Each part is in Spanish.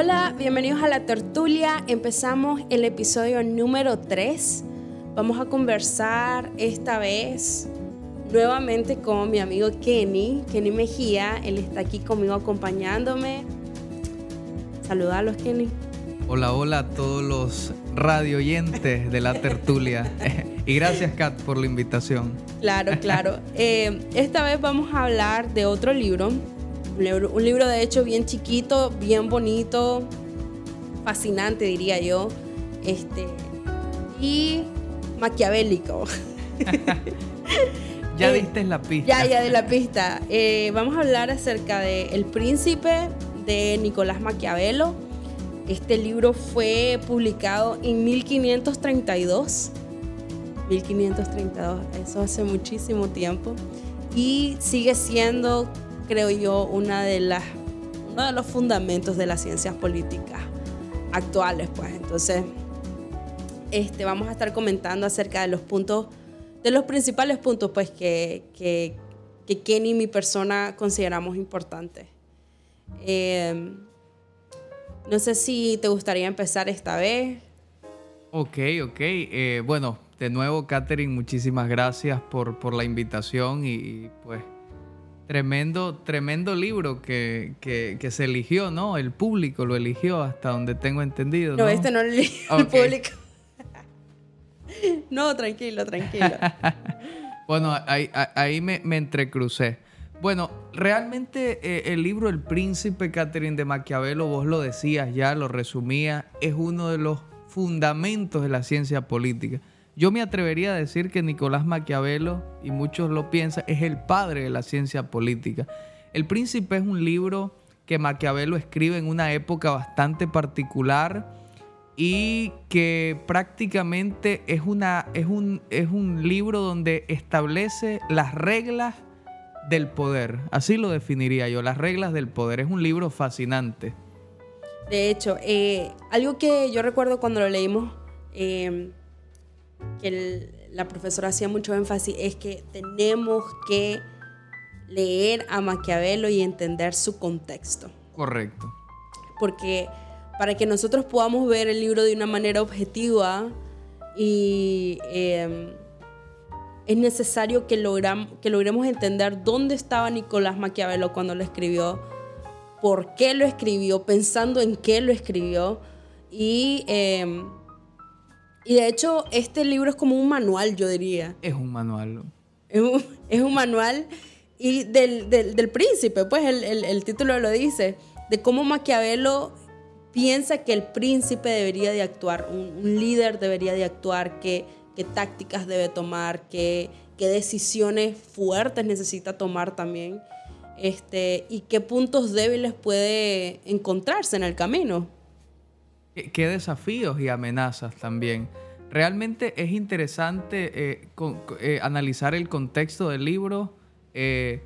Hola, bienvenidos a la tertulia. Empezamos el episodio número 3. Vamos a conversar esta vez nuevamente con mi amigo Kenny, Kenny Mejía. Él está aquí conmigo acompañándome. Saludalos, Kenny. Hola, hola a todos los radio oyentes de la tertulia. y gracias, Kat, por la invitación. Claro, claro. Eh, esta vez vamos a hablar de otro libro. Un, libro. un libro, de hecho, bien chiquito, bien bonito, fascinante, diría yo. Este, y maquiavélico. ya eh, diste la pista. Ya, ya de la pista. Eh, vamos a hablar acerca de El Príncipe de Nicolás Maquiavelo. Este libro fue publicado en 1532. 1532, eso hace muchísimo tiempo. Y sigue siendo, creo yo, una de las, uno de los fundamentos de las ciencias políticas actuales. Pues. Entonces, este, vamos a estar comentando acerca de los puntos, de los principales puntos pues, que, que, que Kenny y mi persona consideramos importantes. Eh, no sé si te gustaría empezar esta vez. Ok, ok. Eh, bueno, de nuevo, Katherine, muchísimas gracias por, por la invitación y, pues tremendo, tremendo libro que, se eligió, ¿no? El público lo eligió hasta donde tengo entendido. No, este no lo eligió el público. no, tranquilo, tranquilo. bueno, ahí, ahí me, me entrecrucé. Bueno, realmente eh, el libro El Príncipe Catherine de Maquiavelo, vos lo decías ya, lo resumía, es uno de los fundamentos de la ciencia política. Yo me atrevería a decir que Nicolás Maquiavelo, y muchos lo piensan, es el padre de la ciencia política. El Príncipe es un libro que Maquiavelo escribe en una época bastante particular y que prácticamente es, una, es, un, es un libro donde establece las reglas del poder. Así lo definiría yo, Las reglas del poder. Es un libro fascinante. De hecho, eh, algo que yo recuerdo cuando lo leímos, em, que la profesora hacía mucho énfasis, es que tenemos que leer a Maquiavelo y entender su contexto. Correcto. Porque para que nosotros podamos ver el libro de una manera objetiva y em, es necesario que, que logremos entender dónde estaba Nicolás Maquiavelo cuando lo escribió, por qué lo escribió, pensando en qué lo escribió. Y, em, y de hecho, este libro es como un manual, yo diría. Es un manual. Es un, manual y del, príncipe, pues el, el, título lo dice, de cómo Maquiavelo piensa que el príncipe debería de actuar, un, un líder debería de actuar, que qué tácticas debe tomar, qué, qué decisiones fuertes necesita tomar también este, y qué puntos débiles puede encontrarse en el camino. Qué, desafíos y amenazas también. Realmente es interesante eh, eh, analizar el contexto del libro eh,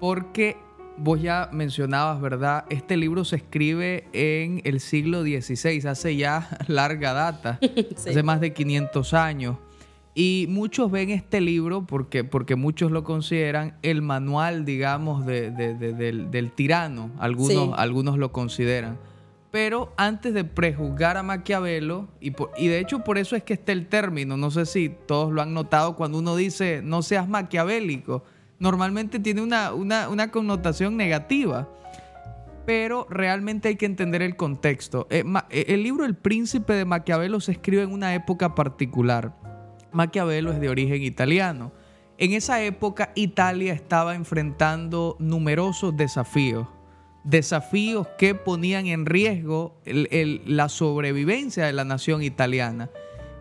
porque vos ya mencionabas, ¿verdad? Este libro se escribe en el siglo XVI, hace ya larga data, hace más de 500 años. Y muchos ven este libro, porque, porque muchos lo consideran el manual, digamos, del, tirano. Algunos, algunos lo consideran. Pero antes de prejuzgar a Maquiavelo, y, y de hecho por eso es que está el término, no sé si todos lo han notado, cuando uno dice no seas maquiavélico, normalmente tiene una, una, connotación negativa pero realmente hay que entender el contexto. Eh, el libro El Príncipe de Maquiavelo se escribe en una época particular. Maquiavelo es de origen italiano. En esa época Italia estaba enfrentando numerosos desafíos, desafíos que ponían en riesgo la sobrevivencia de la nación italiana.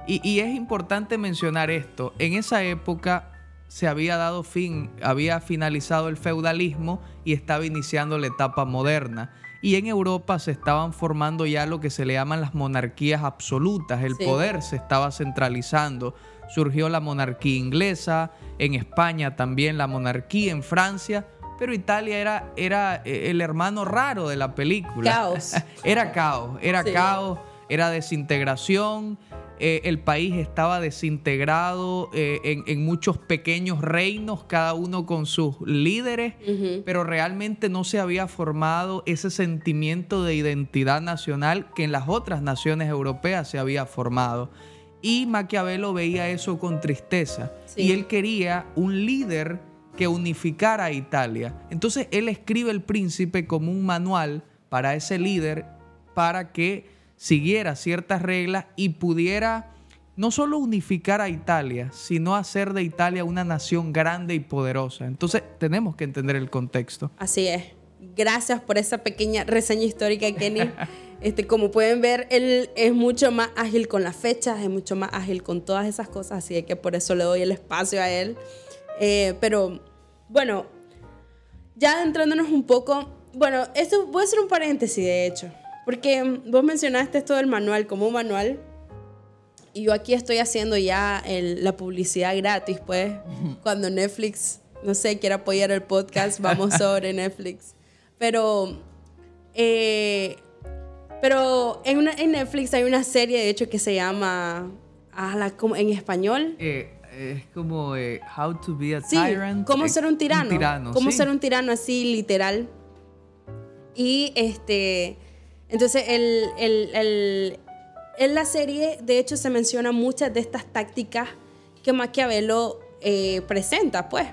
Y, y, es importante mencionar esto, en esa época se había dado fin, había finalizado el feudalismo y estaba iniciando la etapa moderna. Y en Europa se estaban formando ya lo que se le llaman las monarquías absolutas, el poder se estaba centralizando, surgió la monarquía inglesa, en España también la monarquía, en Francia, pero Italia era, era eh, el hermano raro de la película. Caos. era caos, era caos, era desintegración, eh, el país estaba desintegrado eh, en, muchos pequeños reinos, cada uno con sus líderes, pero realmente no se había formado ese sentimiento de identidad nacional que en las otras naciones europeas se había formado. Y Maquiavelo veía eso con tristeza y él quería un líder que unificara a Italia. Entonces él escribe El Príncipe como un manual para ese líder para que siguiera ciertas reglas y pudiera no solo unificar a Italia, sino hacer de Italia una nación grande y poderosa. Entonces tenemos que entender el contexto. Así es. Gracias por esa pequeña reseña histórica, Kenny. Este, como pueden ver, él es mucho más ágil con las fechas, es mucho más ágil con todas esas cosas, así que por eso le doy el espacio a él. Eh, pero bueno, ya adentrándonos un poco, bueno, esto voy a hacer un paréntesis de hecho. Porque vos mencionaste esto del manual como un manual. Y yo aquí estoy haciendo ya la publicidad gratis, pues. Cuando Netflix, no sé, quiere apoyar el podcast, vamos sobre Netflix. Pero, eh, pero en, en, Netflix hay una serie, de hecho, que se llama, ah, la, como, en español. Eh, es como eh, How to be a Tyrant. cómo ser un tirano. tirano cómo ser un tirano así, literal. Y este entonces, en la serie, de hecho, se mencionan muchas de estas tácticas que Maquiavelo eh, presenta, pues.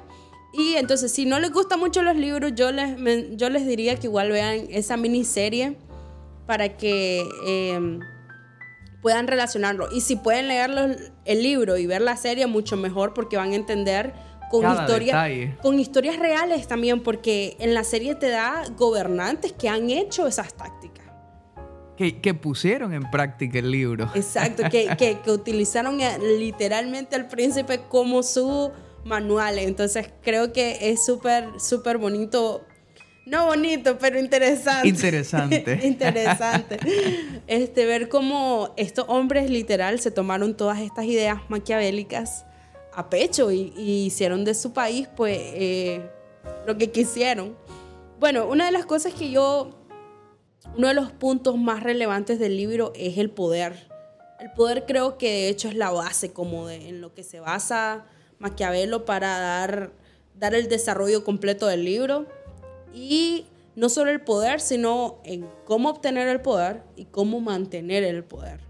Y entonces, si no les gustan mucho los libros, yo les, yo les diría que igual vean esa miniserie para que em, puedan relacionarlo. Y si pueden leer el libro y ver la serie, mucho mejor porque van a entender con, con historias reales también, porque en la serie te da gobernantes que han hecho esas tácticas. Que, pusieron en práctica el libro. Exacto, que, que, utilizaron literalmente al príncipe como su manual. Entonces creo que es súper, súper bonito. No bonito, pero interesante. Interesante. interesante. Este, ver cómo estos hombres literal se tomaron todas estas ideas maquiavélicas a pecho y, hicieron de su país pues eh, lo que quisieron. Bueno, una de las cosas que yo uno de los puntos más relevantes del libro es el poder. El poder creo que de hecho es la base como de, en lo que se basa Maquiavelo para dar, dar el desarrollo completo del libro. Y no solo el poder, sino en cómo obtener el poder y cómo mantener el poder.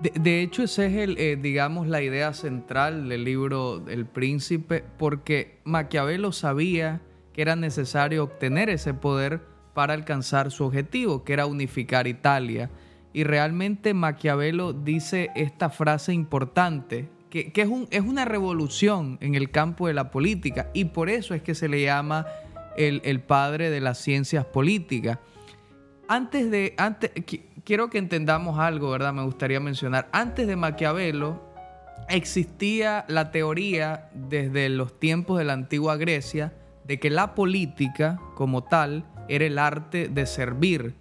De, hecho, esa es, el, eh, digamos, la idea central del libro El Príncipe, porque Maquiavelo sabía que era necesario obtener ese poder para alcanzar su objetivo, que era unificar Italia. Y realmente Maquiavelo dice esta frase importante, que, es, un, es, una revolución en el campo de la política, y por eso es que se le llama el, padre de las ciencias políticas. Antes de, antes, quiero que entendamos algo, ¿verdad? Me gustaría mencionar. Antes de Maquiavelo existía la teoría desde los tiempos de la antigua Grecia de que la política como tal era el arte de servir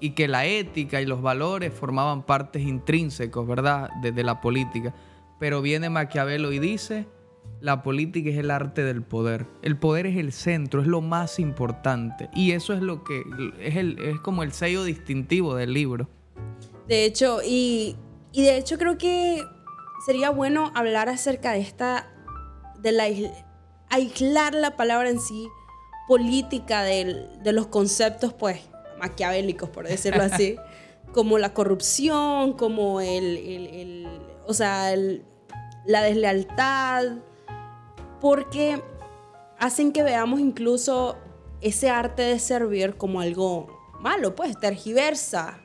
y que la ética y los valores formaban partes intrínsecos, ¿verdad?, desde la política. Pero viene Maquiavelo y dice, la política es el arte del poder. El poder es el centro, es lo más importante. Y eso es lo que es, el, es como el sello distintivo del libro. De hecho, y, y de hecho creo que sería bueno hablar acerca de esta, de la aislar la palabra en sí política de, los conceptos, pues, maquiavélicos, por decirlo así, como la corrupción, como el, o sea, la deslealtad, porque hacen que veamos incluso ese arte de servir como algo malo, pues, tergiversa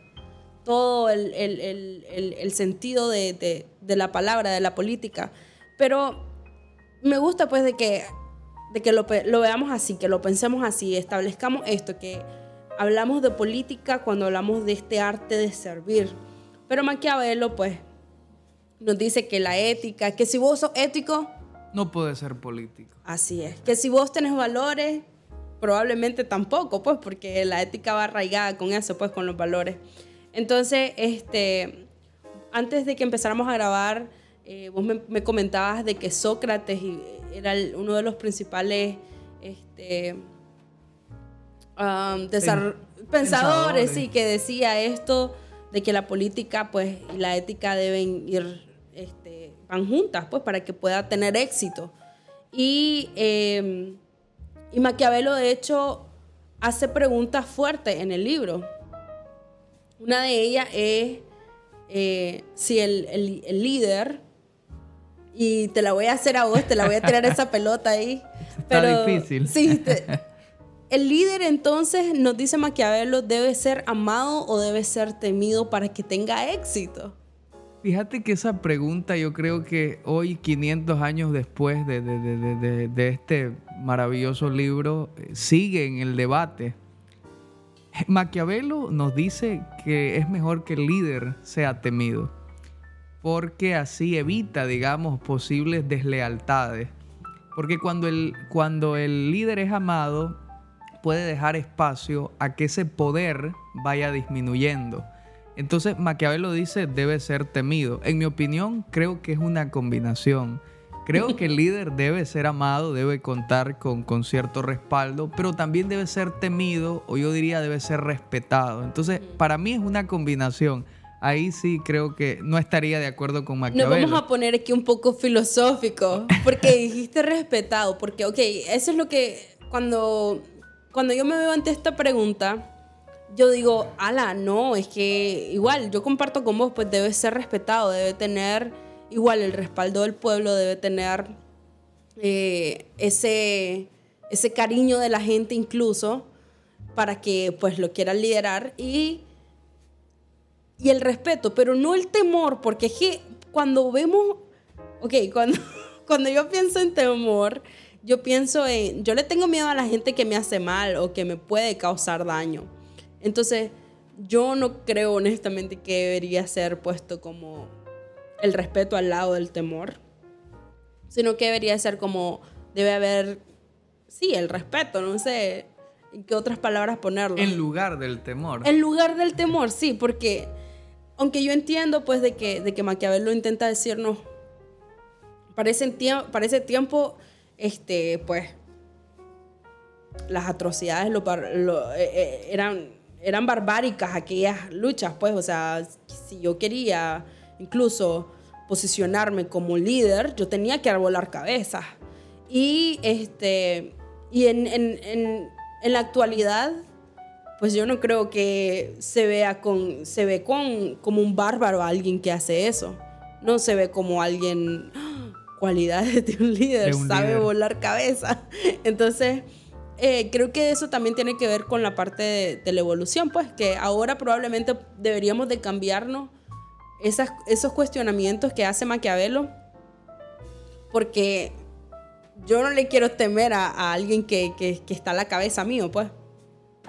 todo el, sentido de, de la palabra, de la política. Pero me gusta pues de que de que lo, veamos así, que lo pensemos así, establezcamos esto, que hablamos de política cuando hablamos de este arte de servir. Pero Maquiavelo, pues, nos dice que la ética, que si vos sos ético... No puede ser político. Así es. Que si vos tenés valores, probablemente tampoco, pues, porque la ética va arraigada con eso, pues, con los valores. Entonces, este, antes de que empezáramos a grabar, eh, vos me, comentabas de que Sócrates era uno de los principales este, um, pensadores, sí, que decía esto, de que la política pues, y la ética deben ir, van juntas, pues, para que pueda tener éxito. Y, eh, y Maquiavelo, de hecho, hace preguntas fuertes en el libro. Una de ellas es eh, si el, el, líder, y te la voy a hacer a vos, te la voy a tirar esa pelota ahí. Está pero, difícil. Sí, el líder entonces, nos dice Maquiavelo, debe ser amado o debe ser temido para que tenga éxito. Fíjate que esa pregunta yo creo que hoy, 500 años después de, este maravilloso libro, eh, sigue en el debate. Maquiavelo nos dice que es mejor que el líder sea temido, porque así evita, digamos, posibles deslealtades. Porque cuando el, cuando el líder es amado, puede dejar espacio a que ese poder vaya disminuyendo. Entonces Maquiavelo dice debe ser temido. En mi opinión, creo que es una combinación. Creo que el líder debe ser amado, debe contar con, con, cierto respaldo, pero también debe ser temido o yo diría debe ser respetado. Entonces, para mí es una combinación. Ahí sí creo que no estaría de acuerdo con Maquiavelo. Nos vamos a poner aquí un poco filosófico, porque dijiste respetado, porque, ok, eso es lo que cuando, cuando yo me veo ante esta pregunta, yo digo, ala, no, es que igual, yo comparto con vos, pues debe ser respetado, debe tener igual el respaldo del pueblo, debe tener eh, ese, ese cariño de la gente incluso para que pues lo quieran liderar y, y el respeto, pero no el temor, porque es que cuando vemos, ok, cuando, cuando yo pienso en temor, yo pienso en, yo le tengo miedo a la gente que me hace mal o que me puede causar daño. Entonces, yo no creo honestamente que debería ser puesto como el respeto al lado del temor, sino que debería ser como, debe haber, sí, el respeto, no sé en qué otras palabras ponerlo. En lugar del temor. En lugar del temor, sí, porque aunque yo entiendo pues de que, de que Maquiavelo intenta decirnos, para ese, para ese tiempo, este, pues, las atrocidades lo, lo, eh, eh, eran eran barbáricas aquellas luchas, pues, o sea, si yo quería incluso posicionarme como líder, yo tenía que arbolar cabezas. Y, este, y en, en, en, en, la actualidad, pues yo no creo que se vea con, se ve con, como un bárbaro alguien que hace eso. No se ve como alguien, ¡ah! cualidades de un líder, sabe volar cabeza. Entonces, eh, creo que eso también tiene que ver con la parte de, la evolución, pues que ahora probablemente deberíamos de cambiarnos esos cuestionamientos que hace Maquiavelo, porque yo no le quiero temer a, alguien que, está a la cabeza mío, pues.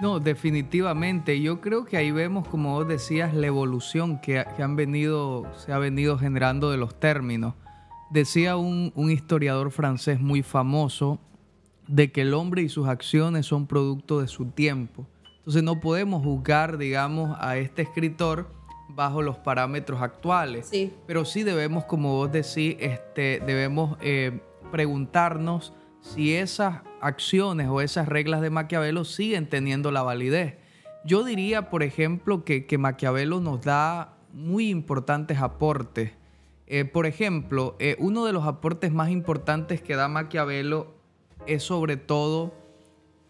No, definitivamente. Yo creo que ahí vemos, como vos decías, la evolución que, han venido, se ha venido generando de los términos. Decía un historiador francés muy famoso, de que el hombre y sus acciones son producto de su tiempo. Entonces no podemos juzgar, digamos, a este escritor bajo los parámetros actuales. Sí. Pero sí debemos, como vos decís, este, debemos eh, preguntarnos si esas acciones o esas reglas de Maquiavelo siguen teniendo la validez. Yo diría, por ejemplo, que, que Maquiavelo nos da muy importantes aportes. Eh, por ejemplo, eh, uno de los aportes más importantes que da Maquiavelo es sobre todo,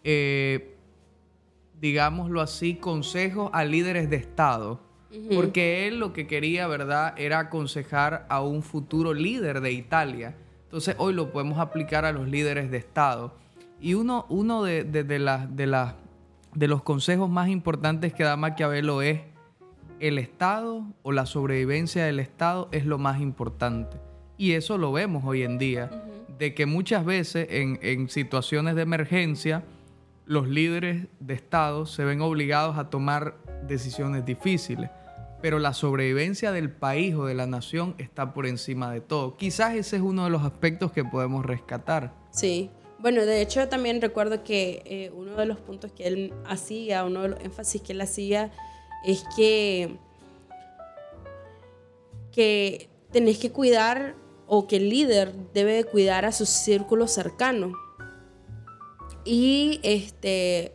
eh, digámoslo así, consejos a líderes de Estado. Porque él lo que quería, ¿verdad?, era aconsejar a un futuro líder de Italia. Entonces hoy lo podemos aplicar a los líderes de Estado. Y uno, uno de, de, de, de los consejos más importantes que da Maquiavelo es el Estado o la sobrevivencia del Estado es lo más importante. Y eso lo vemos hoy en día de que muchas veces en, situaciones de emergencia los líderes de Estado se ven obligados a tomar decisiones difíciles, pero la sobrevivencia del país o de la nación está por encima de todo. Quizás ese es uno de los aspectos que podemos rescatar. Sí, bueno, de hecho también recuerdo que eh, uno de los puntos que él hacía, uno de los énfasis que él hacía, es que, que tenés que cuidar o que el líder debe cuidar a su círculo cercano. Y este,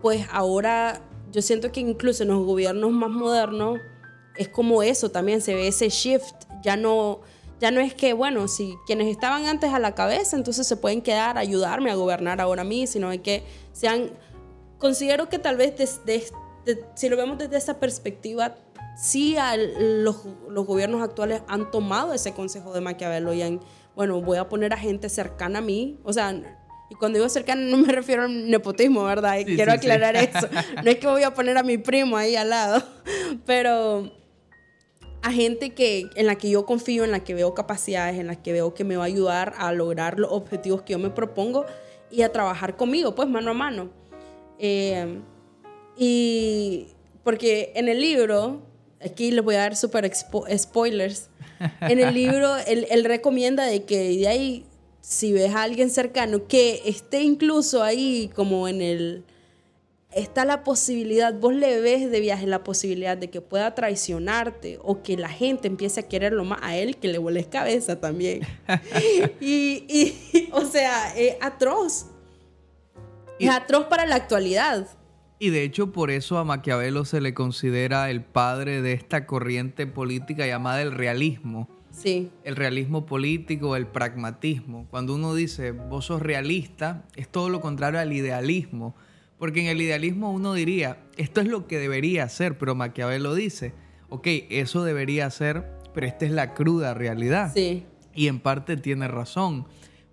pues ahora yo siento que incluso en los gobiernos más modernos es como eso también, se ve ese shift, ya no, ya no es que, bueno, si quienes estaban antes a la cabeza, entonces se pueden quedar ayudarme a gobernar ahora a mí, sino que sean, considero que tal vez desde, si lo vemos desde esa perspectiva, sí los, los, gobiernos actuales han tomado ese consejo de Maquiavelo y han, bueno, voy a poner a gente cercana a mí, o sea, y cuando digo cercana no me refiero al nepotismo, ¿verdad? Quiero aclarar eso. No es que voy a poner a mi primo ahí al lado, pero a gente que, en la que yo confío, en la que veo capacidades, en la que veo que me va a ayudar a lograr los objetivos que yo me propongo y a trabajar conmigo, pues mano a mano. Eh, y porque en el libro, aquí les voy a dar súper spoilers, en el libro él, él, recomienda de que de ahí si ves a alguien cercano que esté incluso ahí como en el está la posibilidad, vos le ves de viaje la posibilidad de que pueda traicionarte o que la gente empiece a quererlo más a él que le vueles cabeza también. y, y, o sea, es atroz. es atroz para la actualidad. Y de hecho por eso a Maquiavelo se le considera el padre de esta corriente política llamada el realismo Sí. El realismo político, el pragmatismo. Cuando uno dice, vos sos realista, es todo lo contrario al idealismo. Porque en el idealismo uno diría, esto es lo que debería ser, pero Maquiavelo dice, ok, eso debería ser, pero esta es la cruda realidad. Sí. Y en parte tiene razón,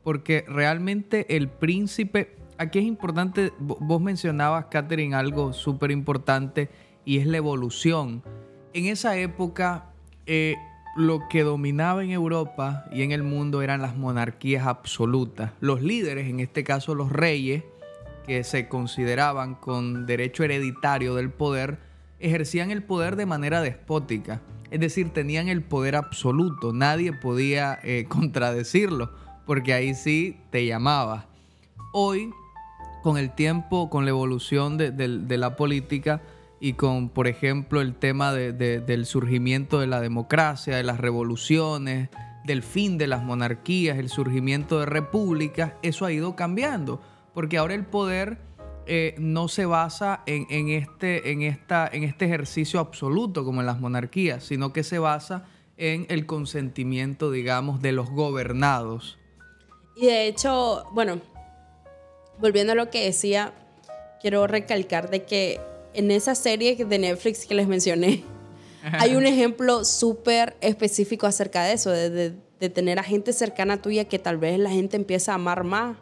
porque realmente el príncipe, aquí es importante, vos mencionabas, Catherine, algo súper importante, y es la evolución. En esa época, eh, lo que dominaba en Europa y en el mundo eran las monarquías absolutas. Los líderes, en este caso los reyes, que se consideraban con derecho hereditario del poder, ejercían el poder de manera despótica. Es decir, tenían el poder absoluto. Nadie podía eh, contradecirlo, porque ahí sí te llamaba. Hoy, con el tiempo, con la evolución de la política, y con, por ejemplo, el tema del surgimiento de la democracia, de las revoluciones, del fin de las monarquías, el surgimiento de repúblicas, eso ha ido cambiando, porque ahora el poder eh, no se basa en, este, en, esta, en este ejercicio absoluto como en las monarquías, sino que se basa en el consentimiento, digamos, de los gobernados. Y de hecho, bueno, volviendo a lo que decía, quiero recalcar de que en esa serie de Netflix que les mencioné, hay un ejemplo súper específico acerca de eso, de, tener a gente cercana tuya que tal vez la gente empieza a amar más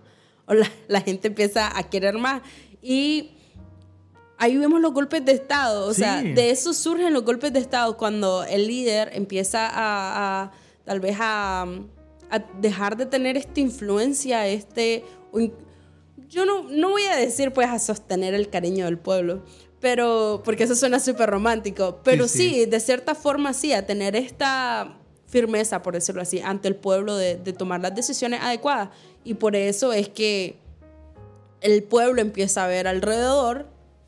o la, gente empieza a querer más. Y ahí vemos los golpes de Estado, o sea, de eso surgen los golpes de Estado cuando el líder empieza a, tal vez a, a, dejar de tener esta influencia, este... Yo no, no voy a decir pues a sostener el cariño del pueblo, pero porque eso suena súper romántico, pero sí, de cierta forma sí, a tener esta firmeza, por decirlo así, ante el pueblo de, tomar las decisiones adecuadas. Y por eso es que el pueblo empieza a ver alrededor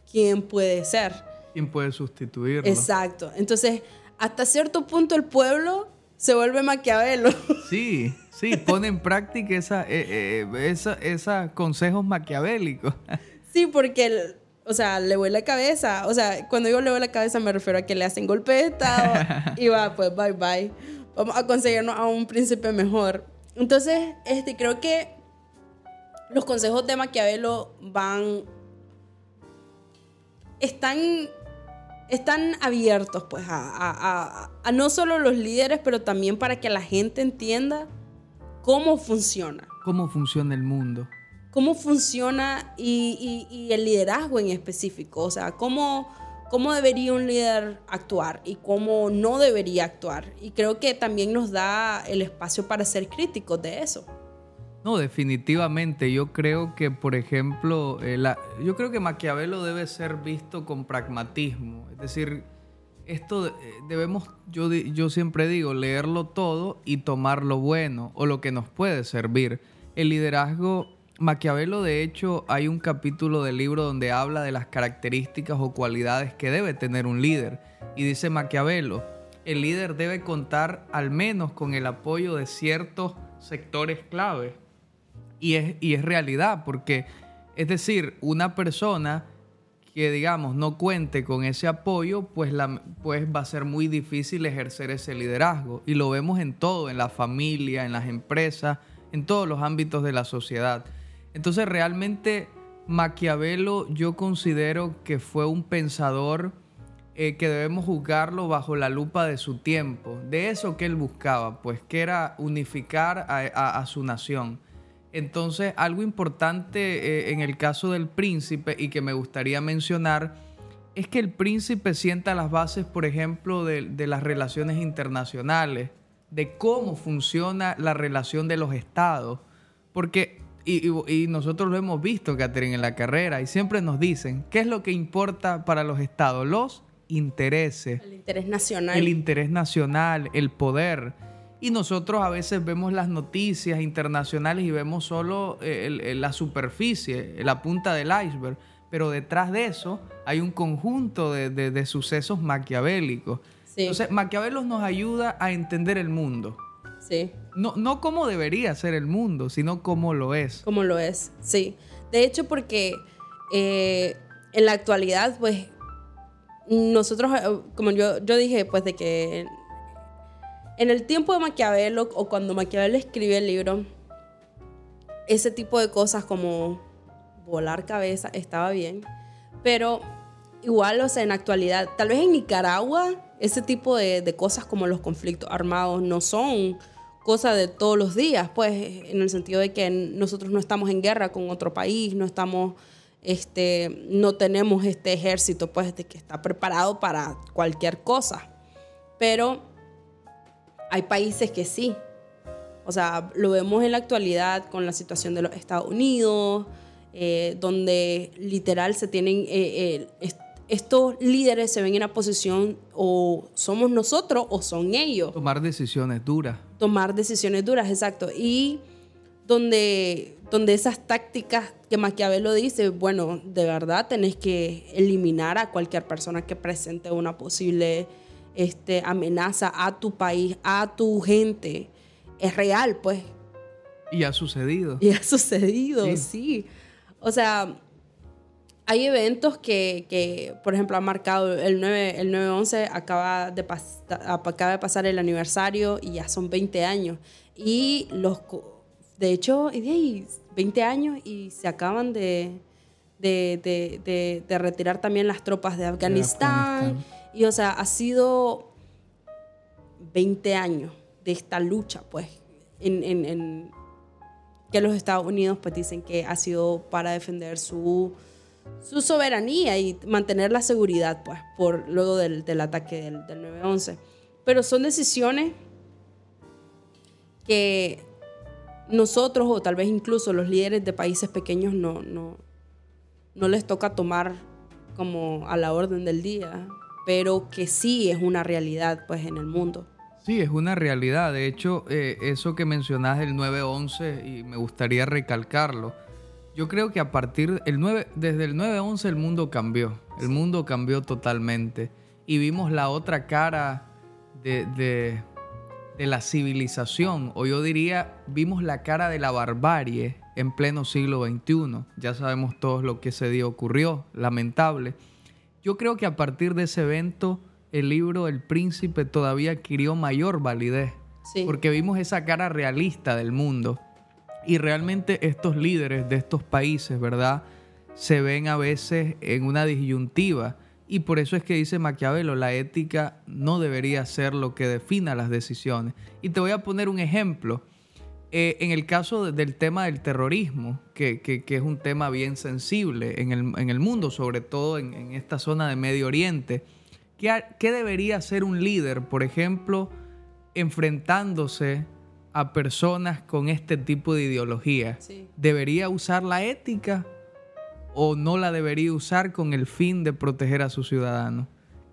quién puede ser. ¿Quién puede sustituirlo? Exacto. Entonces, hasta cierto punto el pueblo se vuelve maquiavelo. Sí, sí, pone en práctica esa, eh, eh, esa, esos consejos maquiavélicos. Sí, porque o sea, le voy la cabeza. O sea, cuando digo le voy la cabeza me refiero a que le hacen golpe de estado y va, pues bye bye. Vamos a conseguirnos a un príncipe mejor. Entonces, este, creo que los consejos de Maquiavelo van. están. Están abiertos, pues, a, a no solo los líderes, pero también para que la gente entienda cómo funciona. Cómo funciona el mundo cómo funciona y, el liderazgo en específico, o sea, cómo, cómo debería un líder actuar y cómo no debería actuar. Y creo que también nos da el espacio para ser críticos de eso. No, definitivamente. Yo creo que, por ejemplo, eh, yo creo que Maquiavelo debe ser visto con pragmatismo. Es decir, esto eh, debemos, yo, yo siempre digo, leerlo todo y tomar lo bueno o lo que nos puede servir. El liderazgo Maquiavelo, de hecho, hay un capítulo del libro donde habla de las características o cualidades que debe tener un líder. Y dice Maquiavelo, el líder debe contar al menos con el apoyo de ciertos sectores clave. Y es, y es realidad, porque es decir, una persona que digamos no cuente con ese apoyo, pues, la, pues va a ser muy difícil ejercer ese liderazgo. Y lo vemos en todo, en la familia, en las empresas, en todos los ámbitos de la sociedad. Entonces realmente Maquiavelo yo considero que fue un pensador eh, que debemos juzgarlo bajo la lupa de su tiempo, de eso que él buscaba, pues que era unificar a su nación. Entonces, algo importante eh, en el caso del príncipe y que me gustaría mencionar es que el príncipe sienta las bases, por ejemplo, de, las relaciones internacionales, de cómo funciona la relación de los estados. Porque, y, nosotros lo hemos visto, Catherine, en la carrera, y siempre nos dicen, ¿qué es lo que importa para los estados? Los intereses. El interés nacional. El interés nacional, el poder. Y nosotros a veces vemos las noticias internacionales y vemos solo eh, la superficie, la punta del iceberg, pero detrás de eso hay un conjunto de, sucesos maquiavélicos. Entonces, Maquiavelo nos ayuda a entender el mundo. Sí. No, no cómo debería ser el mundo, sino cómo lo es. Cómo lo es, sí. De hecho, porque eh, en la actualidad, pues, nosotros, eh, como yo, yo dije, pues, de que en el tiempo de Maquiavelo o cuando Maquiavelo escribió el libro, ese tipo de cosas como volar cabeza estaba bien, pero igual, o sea, en actualidad, tal vez en Nicaragua, ese tipo de, cosas como los conflictos armados no son cosas de todos los días, pues, en el sentido de que nosotros no estamos en guerra con otro país, no estamos, este, no tenemos este ejército, pues, que está preparado para cualquier cosa. Pero hay países que sí. O sea, lo vemos en la actualidad con la situación de los Estados Unidos, eh, donde literal se tienen, eh, eh, estos líderes se ven en la posición o somos nosotros o son ellos. Tomar decisiones duras. Tomar decisiones duras, exacto. Y donde, donde esas tácticas que Maquiavelo dice, bueno, de verdad tenés que eliminar a cualquier persona que presente una posible este, amenaza a tu país, a tu gente, es real, pues. Y ha sucedido. Y ha sucedido, sí. O sea, hay eventos que, por ejemplo, ha marcado el 9, el 9-11, acaba de, acaba de pasar el aniversario y ya son 20 años. Y los, de hecho, 20 años y se acaban de, de, retirar también las tropas de Afganistán. Y o sea, ha sido 20 años de esta lucha, pues, en, que los Estados Unidos pues dicen que ha sido para defender su, su soberanía y mantener la seguridad, pues, por luego del, ataque del, 9-11. Pero son decisiones que nosotros o tal vez incluso los líderes de países pequeños no, no, no les toca tomar como a la orden del día pero que sí es una realidad pues en el mundo. Sí, es una realidad. De hecho, eh, eso que mencionas del 9-11, y me gustaría recalcarlo, yo creo que a partir del 9, desde el 9-11 el mundo cambió, el mundo cambió totalmente y vimos la otra cara de, de, de la civilización, o yo diría, vimos la cara de la barbarie en pleno siglo XXI. Ya sabemos todos lo que ese día ocurrió, lamentable. Yo creo que a partir de ese evento el libro El Príncipe todavía adquirió mayor validez, porque vimos esa cara realista del mundo. Y realmente estos líderes de estos países, ¿verdad? Se ven a veces en una disyuntiva. Y por eso es que dice Maquiavelo, la ética no debería ser lo que defina las decisiones. Y te voy a poner un ejemplo. Eh, en el caso del tema del terrorismo, que, es un tema bien sensible en el, mundo, sobre todo en, esta zona de Medio Oriente, ¿qué, ¿qué, debería hacer un líder, por ejemplo, enfrentándose a personas con este tipo de ideología? ¿Debería usar la ética o no la debería usar con el fin de proteger a sus ciudadanos?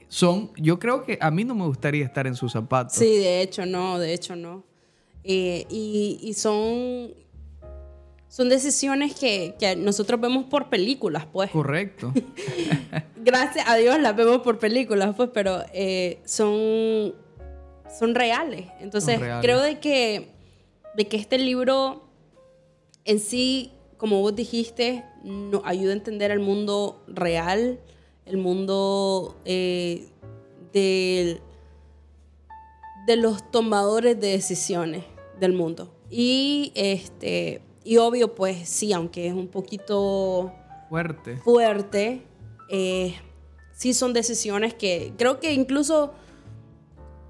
Son, yo creo que a mí no me gustaría estar en sus zapatos. Sí, de hecho no, de hecho no. Eh, y, son, son decisiones que, nosotros vemos por películas, pues. Correcto. Gracias a Dios las vemos por películas, pues, pero eh, son, son reales. Entonces, creo de que, de que este libro en sí como vos dijiste, nos ayuda a entender el mundo real, el mundo eh, de, de los tomadores de decisiones del mundo. Y, este, y obvio, pues sí, aunque es un poquito fuerte, fuerte eh, sí son decisiones que creo que incluso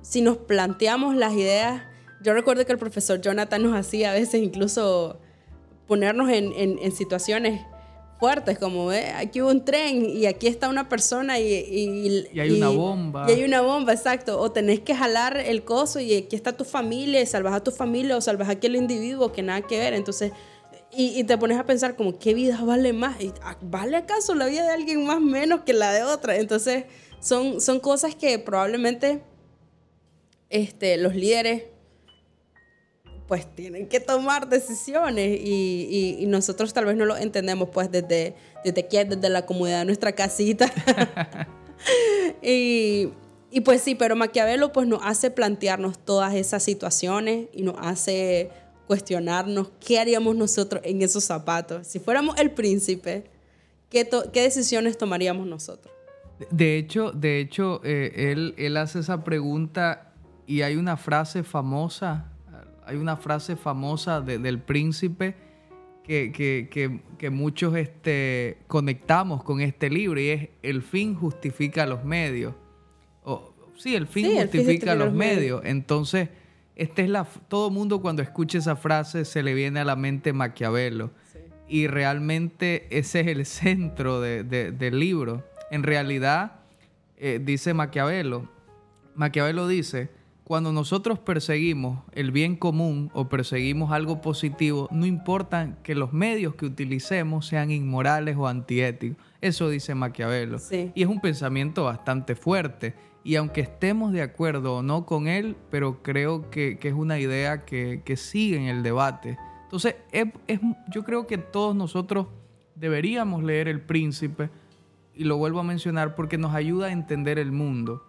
si nos planteamos las ideas, yo recuerdo que el profesor Jonathan nos hacía a veces incluso ponernos en, en, situaciones fuertes, como ve aquí hubo un tren y aquí está una persona y, y, y hay una bomba. Y hay una bomba, exacto. O tenés que jalar el coso y aquí está tu familia y salvas a tu familia o salvas a aquel individuo que nada que ver. Entonces, y, y, te pones a pensar como, ¿qué vida vale más? Ah, ¿Vale acaso la vida de alguien más menos que la de otra? Entonces, son, son cosas que probablemente este, los líderes pues tienen que tomar decisiones y, y, nosotros tal vez no lo entendemos pues desde, desde aquí, desde la comodidad de nuestra casita. y, y, pues sí, pero Maquiavelo pues nos hace plantearnos todas esas situaciones y nos hace cuestionarnos qué haríamos nosotros en esos zapatos. Si fuéramos el príncipe, ¿qué, qué decisiones tomaríamos nosotros? De hecho, de hecho eh, él, él hace esa pregunta y hay una frase famosa hay una frase famosa del príncipe que, muchos este, conectamos con este libro y es el fin justifica los medios. sí, el fin justifica los, medios. Entonces, esta es la, todo mundo cuando escucha esa frase se le viene a la mente Maquiavelo. Y realmente ese es el centro del libro. En realidad, eh, dice Maquiavelo, Maquiavelo dice, cuando nosotros perseguimos el bien común o perseguimos algo positivo, no importa que los medios que utilicemos sean inmorales o antiéticos. Eso dice Maquiavelo. Y es un pensamiento bastante fuerte. Y aunque estemos de acuerdo o no con él, pero creo que, es una idea que, sigue en el debate. Entonces, yo creo que todos nosotros deberíamos leer El Príncipe, y lo vuelvo a mencionar porque nos ayuda a entender el mundo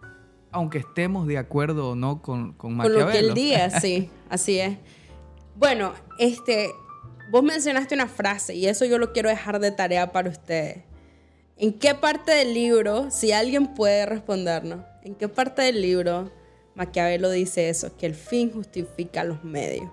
aunque estemos de acuerdo o no con, con Maquiavelo. Con lo que él diga, sí, así es. Bueno, este, vos mencionaste una frase y eso yo lo quiero dejar de tarea para ustedes. ¿En qué parte del libro, si alguien puede respondernos, en qué parte del libro Maquiavelo dice eso, que el fin justifica los medios?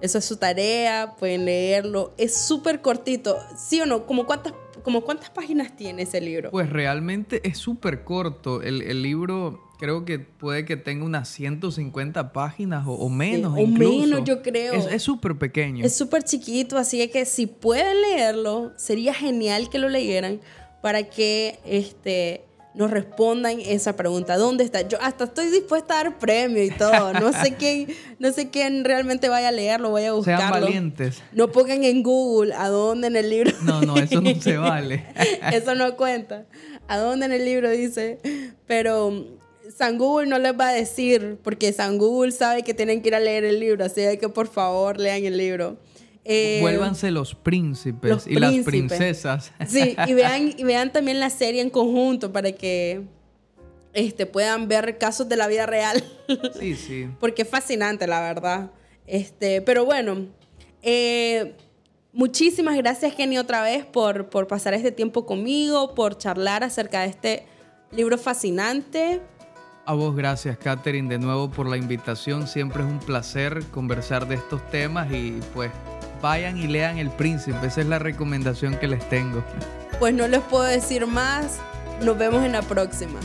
Eso es su tarea, pueden leerlo. Es súper cortito. ¿Sí o no? ¿Como cuántas como cuántas páginas tiene ese libro? Pues realmente es súper corto. El, libro creo que puede que tenga unas 150 páginas o, menos. o menos, yo creo. Es súper pequeño. Es súper chiquito, así que si pueden leerlo, sería genial que lo leyeran para que este nos respondan esa pregunta. ¿Dónde está? Yo hasta estoy dispuesta a dar premio y todo. No sé quién, no sé quién realmente vaya a leerlo, voy a buscarlo. Sean valientes. No pongan en Google a dónde en el libro. No, no, eso no se vale. eso no cuenta. A dónde en el libro dice. Pero San Google no les va a decir, porque San Google sabe que tienen que ir a leer el libro, así que por favor lean el libro. Eh, Vuélvanse los príncipes y las princesas. Sí, y vean, y vean también la serie en conjunto para que este, puedan ver casos de la vida real. Sí, sí. Porque es fascinante, la verdad. Este, pero bueno, eh, muchísimas gracias, Kenny, otra vez por, por pasar este tiempo conmigo, por charlar acerca de este libro fascinante. A vos gracias, Katherine, de nuevo por la invitación. Siempre es un placer conversar de estos temas y pues vayan y lean El Príncipe. Esa es la recomendación que les tengo. Pues no les puedo decir más. Nos vemos en la próxima.